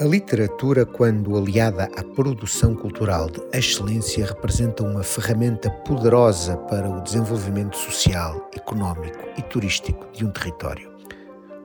A literatura, quando aliada à produção cultural de excelência, representa uma ferramenta poderosa para o desenvolvimento social, económico e turístico de um território.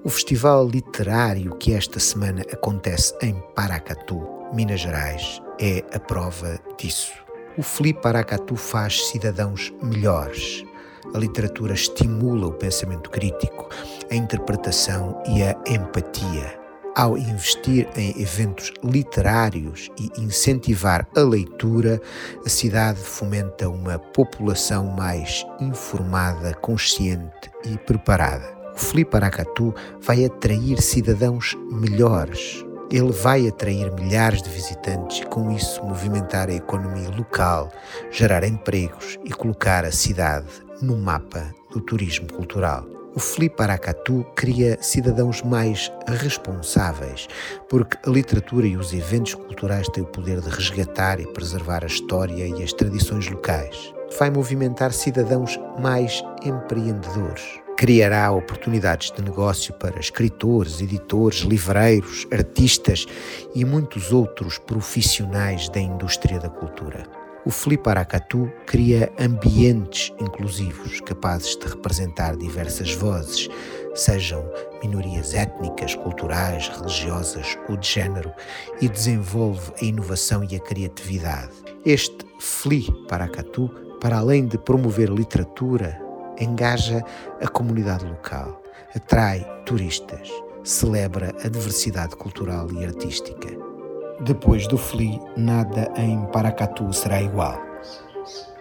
O festival literário que esta semana acontece em Paracatu, Minas Gerais, é a prova disso. O FLI Paracatu faz cidadãos melhores. A literatura estimula o pensamento crítico, a interpretação e a empatia ao investir em eventos literários e incentivar a leitura, a cidade fomenta uma população mais informada, consciente e preparada. O Felipe Aracatu vai atrair cidadãos melhores. Ele vai atrair milhares de visitantes e, com isso, movimentar a economia local, gerar empregos e colocar a cidade no mapa do turismo cultural. O Felipe Aracatu cria cidadãos mais responsáveis, porque a literatura e os eventos culturais têm o poder de resgatar e preservar a história e as tradições locais. Vai movimentar cidadãos mais empreendedores. Criará oportunidades de negócio para escritores, editores, livreiros, artistas e muitos outros profissionais da indústria da cultura. O Felipe Aracatu cria ambientes inclusivos capazes de representar diversas vozes, sejam minorias étnicas, culturais, religiosas ou de género, e desenvolve a inovação e a criatividade. Este FLI Paracatu, para além de promover literatura, engaja a comunidade local, atrai turistas, celebra a diversidade cultural e artística. Depois do Fli, nada em Paracatu será igual.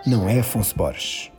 Não é Afonso Borges.